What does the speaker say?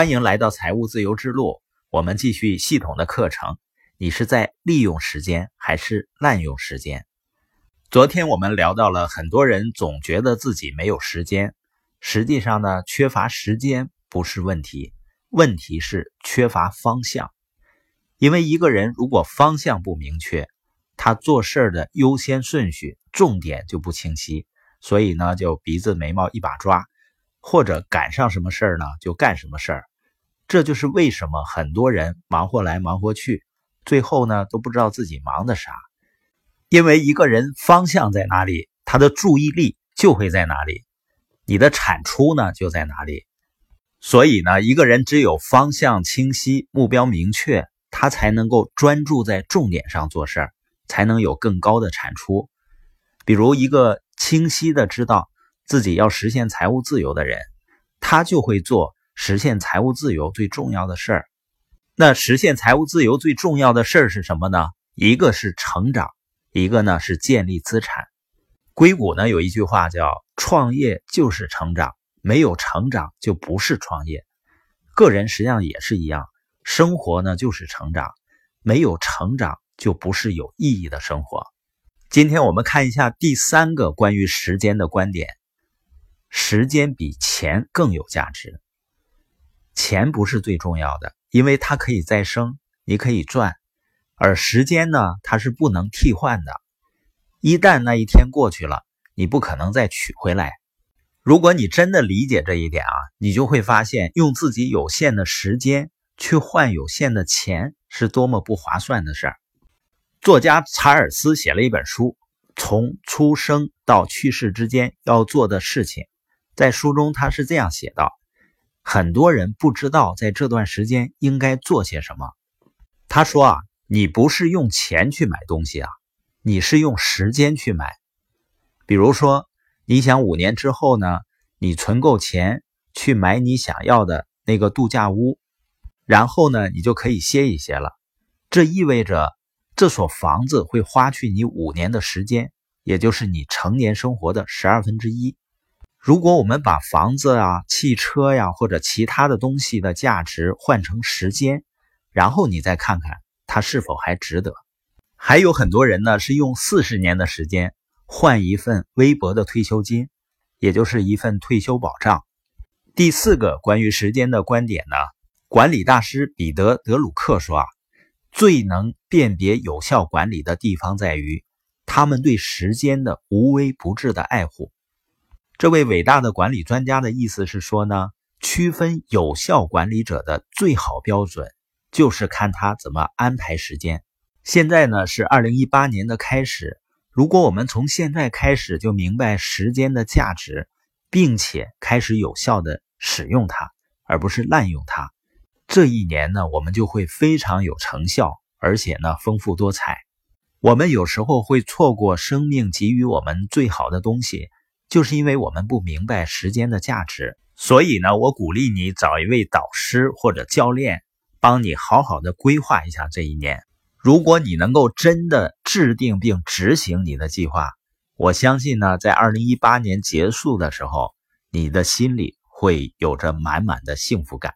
欢迎来到财务自由之路，我们继续系统的课程。你是在利用时间还是滥用时间？昨天我们聊到了，很多人总觉得自己没有时间，实际上呢，缺乏时间不是问题，问题是缺乏方向。因为一个人如果方向不明确，他做事的优先顺序、重点就不清晰，所以呢，就鼻子眉毛一把抓。或者赶上什么事儿呢，就干什么事儿。这就是为什么很多人忙活来忙活去，最后呢都不知道自己忙的啥。因为一个人方向在哪里，他的注意力就会在哪里，你的产出呢就在哪里。所以呢，一个人只有方向清晰、目标明确，他才能够专注在重点上做事儿，才能有更高的产出。比如一个清晰的知道。自己要实现财务自由的人，他就会做实现财务自由最重要的事儿。那实现财务自由最重要的事儿是什么呢？一个是成长，一个呢是建立资产。硅谷呢有一句话叫“创业就是成长，没有成长就不是创业”。个人实际上也是一样，生活呢就是成长，没有成长就不是有意义的生活。今天我们看一下第三个关于时间的观点。时间比钱更有价值。钱不是最重要的，因为它可以再生，你可以赚；而时间呢，它是不能替换的。一旦那一天过去了，你不可能再取回来。如果你真的理解这一点啊，你就会发现，用自己有限的时间去换有限的钱，是多么不划算的事儿。作家查尔斯写了一本书，从出生到去世之间要做的事情。在书中，他是这样写道：“很多人不知道在这段时间应该做些什么。”他说：“啊，你不是用钱去买东西啊，你是用时间去买。比如说，你想五年之后呢，你存够钱去买你想要的那个度假屋，然后呢，你就可以歇一歇了。这意味着这所房子会花去你五年的时间，也就是你成年生活的十二分之一。”如果我们把房子啊、汽车呀或者其他的东西的价值换成时间，然后你再看看它是否还值得。还有很多人呢是用四十年的时间换一份微薄的退休金，也就是一份退休保障。第四个关于时间的观点呢，管理大师彼得·德鲁克说啊，最能辨别有效管理的地方在于他们对时间的无微不至的爱护。这位伟大的管理专家的意思是说呢，区分有效管理者的最好标准，就是看他怎么安排时间。现在呢是二零一八年的开始，如果我们从现在开始就明白时间的价值，并且开始有效的使用它，而不是滥用它，这一年呢我们就会非常有成效，而且呢丰富多彩。我们有时候会错过生命给予我们最好的东西。就是因为我们不明白时间的价值，所以呢，我鼓励你找一位导师或者教练，帮你好好的规划一下这一年。如果你能够真的制定并执行你的计划，我相信呢，在二零一八年结束的时候，你的心里会有着满满的幸福感。